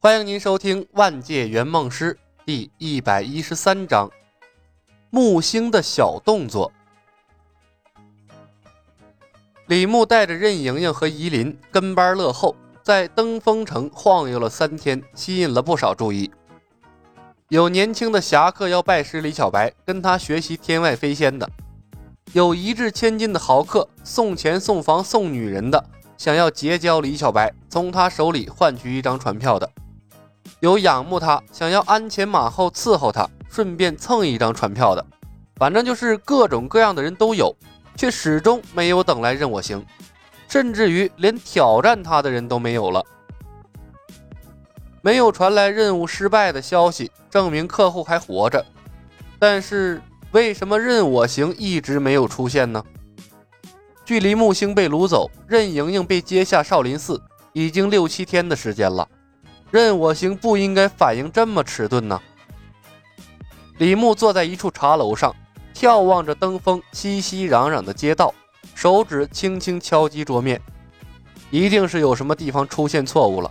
欢迎您收听《万界圆梦师》第一百一十三章：木星的小动作。李牧带着任盈盈和夷琳跟班乐后，在登封城晃悠了三天，吸引了不少注意。有年轻的侠客要拜师李小白，跟他学习天外飞仙的；有一掷千金的豪客送钱送房送女人的，想要结交李小白，从他手里换取一张船票的；有仰慕他，想要鞍前马后伺候他，顺便蹭一张船票的。反正就是各种各样的人都有。却始终没有等来任我行，甚至于连挑战他的人都没有了。没有传来任务失败的消息，证明客户还活着。但是为什么任我行一直没有出现呢？距离木星被掳走，任盈盈被接下少林寺，已经六七天的时间了。任我行不应该反应这么迟钝呢。李牧坐在一处茶楼上。眺望着登峰熙熙攘攘的街道，手指轻轻敲击桌面，一定是有什么地方出现错误了。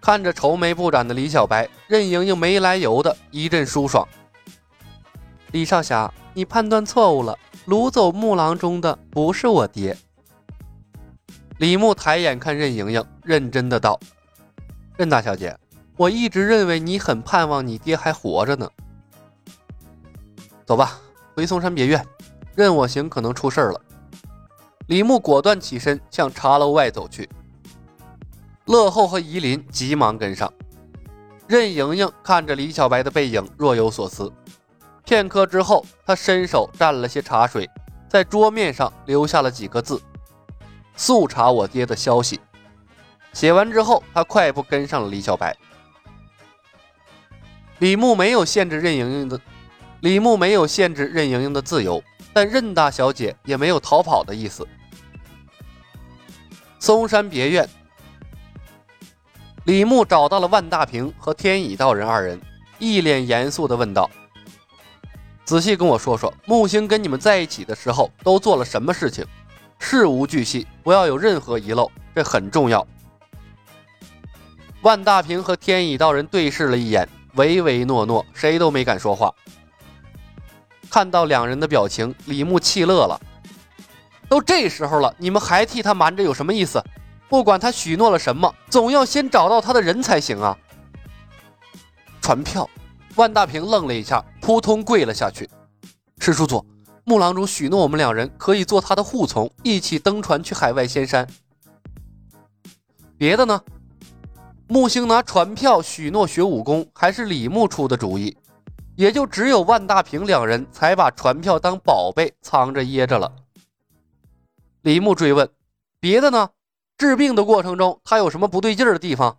看着愁眉不展的李小白，任盈盈没来由的一阵舒爽。李少侠，你判断错误了，掳走木郎中的不是我爹。李牧抬眼看任盈盈，认真的道：“任大小姐，我一直认为你很盼望你爹还活着呢。”走吧，回嵩山别院，任我行可能出事了。李牧果断起身向茶楼外走去。乐后和夷琳急忙跟上。任盈盈看着李小白的背影，若有所思。片刻之后，他伸手蘸了些茶水，在桌面上留下了几个字：“速查我爹的消息。”写完之后，他快步跟上了李小白。李牧没有限制任盈盈的。李牧没有限制任盈盈的自由，但任大小姐也没有逃跑的意思。嵩山别院，李牧找到了万大平和天乙道人二人，一脸严肃地问道：“仔细跟我说说，木星跟你们在一起的时候都做了什么事情？事无巨细，不要有任何遗漏，这很重要。”万大平和天乙道人对视了一眼，唯唯诺诺，谁都没敢说话。看到两人的表情，李牧气乐了。都这时候了，你们还替他瞒着，有什么意思？不管他许诺了什么，总要先找到他的人才行啊！传票，万大平愣了一下，扑通跪了下去。师叔祖，木郎中许诺我们两人可以做他的护从，一起登船去海外仙山。别的呢？木星拿船票许诺学武功，还是李牧出的主意？也就只有万大平两人才把船票当宝贝藏着掖着了。李牧追问：“别的呢？治病的过程中，他有什么不对劲儿的地方？”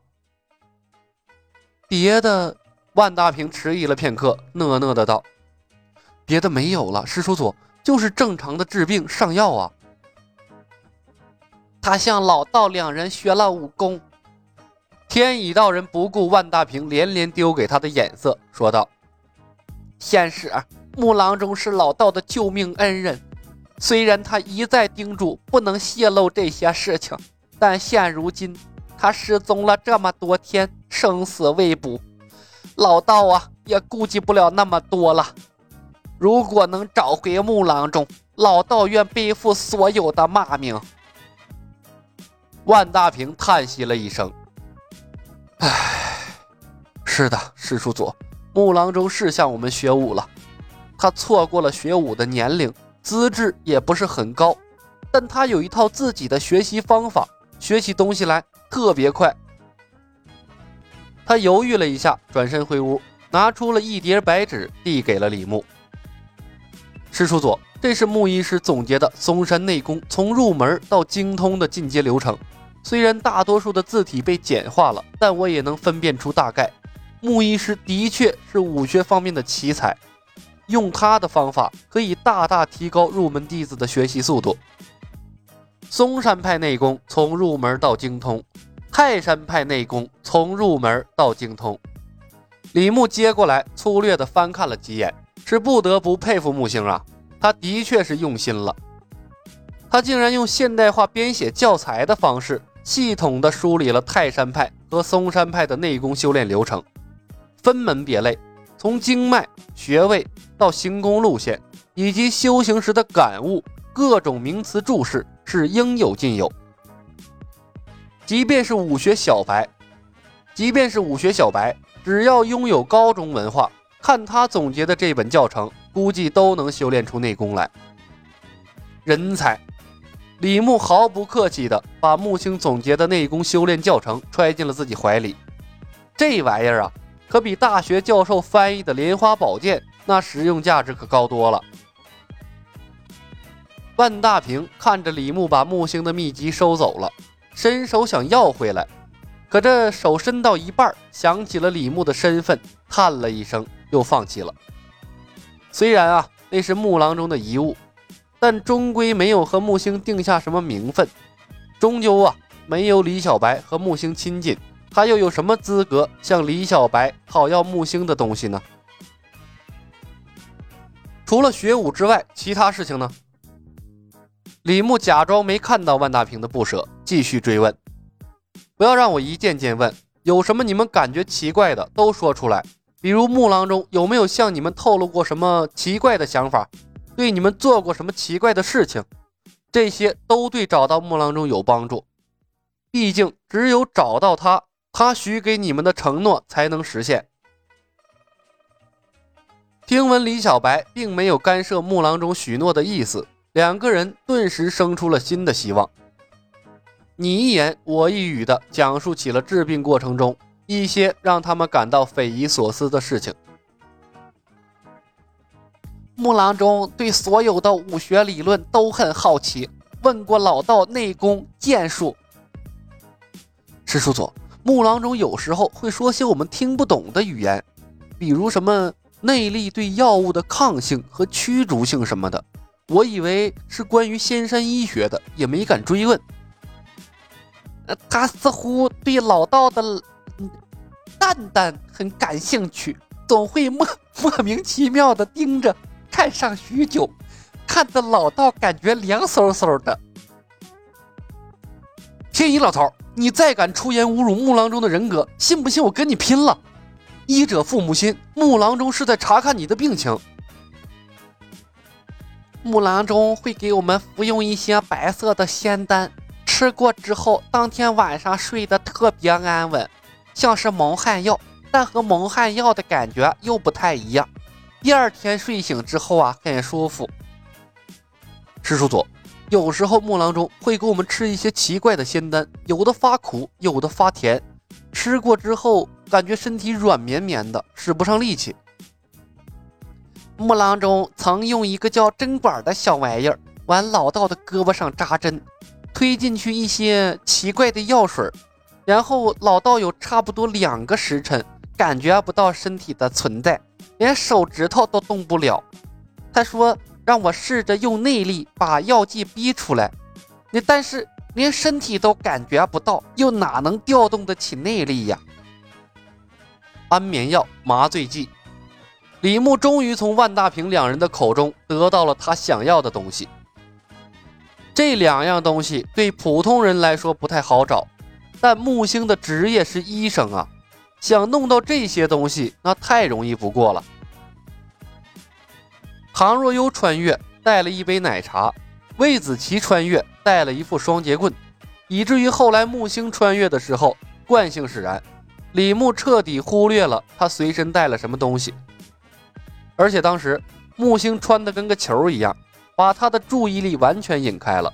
别的，万大平迟疑了片刻，讷讷的道：“别的没有了，师叔祖，就是正常的治病上药啊。”他向老道两人学了武功。天乙道人不顾万大平连连丢给他的眼色，说道。天使木郎中是老道的救命恩人，虽然他一再叮嘱不能泄露这些事情，但现如今他失踪了这么多天，生死未卜，老道啊也顾及不了那么多了。如果能找回木郎中，老道愿背负所有的骂名。万大平叹息了一声：“唉，是的，师叔祖。”木郎中是向我们学武了，他错过了学武的年龄，资质也不是很高，但他有一套自己的学习方法，学起东西来特别快。他犹豫了一下，转身回屋，拿出了一叠白纸，递给了李牧。师叔祖，这是木医师总结的嵩山内功从入门到精通的进阶流程，虽然大多数的字体被简化了，但我也能分辨出大概。木医师的确是武学方面的奇才，用他的方法可以大大提高入门弟子的学习速度。嵩山派内功从入门到精通，泰山派内功从入门到精通。李牧接过来，粗略地翻看了几眼，是不得不佩服木星啊，他的确是用心了。他竟然用现代化编写教材的方式，系统的梳理了泰山派和嵩山派的内功修炼流程，分门别类，从经脉、穴位到行功路线，以及修行时的感悟，各种名词注释是应有尽有。即便是武学小白，即便是武学小白，只要拥有高中文化，看他总结的这本教程，估计都能修炼出内功来。人才。李牧毫不客气地把木星总结的内功修炼教程揣进了自己怀里。这玩意儿啊，可比大学教授翻译的《莲花宝剑》那实用价值可高多了。万大平看着李牧把木星的秘籍收走了，伸手想要回来，可这手伸到一半，想起了李牧的身份，叹了一声，又放弃了。虽然啊，那是木郎中的遗物。但终归没有和木星定下什么名分，终究啊没有李小白和木星亲近，他又有什么资格向李小白讨要木星的东西呢？除了学武之外，其他事情呢？李牧假装没看到万大平的不舍，继续追问：“不要让我一件件问，有什么你们感觉奇怪的都说出来，比如木郎中有没有向你们透露过什么奇怪的想法？”对你们做过什么奇怪的事情？这些都对找到木郎中有帮助。毕竟只有找到他，他许给你们的承诺才能实现。听闻李小白并没有干涉木郎中许诺的意思，两个人顿时生出了新的希望。你一言我一语的讲述起了治病过程中一些让他们感到匪夷所思的事情。木郎中对所有的武学理论都很好奇，问过老道内功剑术。师叔祖，木郎中有时候会说些我们听不懂的语言，比如什么内力对药物的抗性和驱逐性什么的，我以为是关于仙山医学的，也没敢追问。呃，他似乎对老道的蛋蛋很感兴趣，总会莫莫名其妙的盯着。看上许久，看得老道感觉凉飕飕的。天一老头，你再敢出言侮辱木郎中的人格，信不信我跟你拼了？医者父母心，木郎中是在查看你的病情。木郎中会给我们服用一些白色的仙丹，吃过之后，当天晚上睡得特别安稳，像是蒙汗药，但和蒙汗药的感觉又不太一样。第二天睡醒之后啊，很舒服。师叔祖，有时候木郎中会给我们吃一些奇怪的仙丹，有的发苦，有的发甜，吃过之后感觉身体软绵绵的，使不上力气。木郎中曾用一个叫针管的小玩意儿往老道的胳膊上扎针，推进去一些奇怪的药水，然后老道有差不多两个时辰感觉不到身体的存在。连手指头都动不了，他说让我试着用内力把药剂逼出来，你但是连身体都感觉不到，又哪能调动得起内力呀？安眠药、麻醉剂，李牧终于从万大平两人的口中得到了他想要的东西。这两样东西对普通人来说不太好找，但木星的职业是医生啊。想弄到这些东西，那太容易不过了。唐若幽穿越带了一杯奶茶，魏子琪穿越带了一副双节棍，以至于后来木星穿越的时候，惯性使然，李牧彻底忽略了他随身带了什么东西。而且当时木星穿的跟个球一样，把他的注意力完全引开了。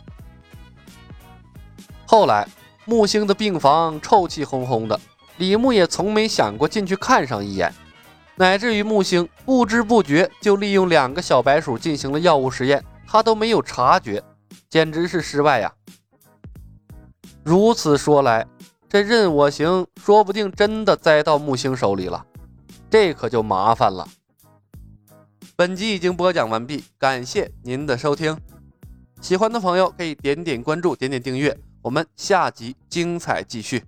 后来木星的病房臭气烘烘的。李牧也从没想过进去看上一眼，乃至于木星不知不觉就利用两个小白鼠进行了药物实验，他都没有察觉，简直是失败呀！如此说来，这任我行说不定真的栽到木星手里了，这可就麻烦了。本集已经播讲完毕，感谢您的收听，喜欢的朋友可以点点关注，点点订阅，我们下集精彩继续。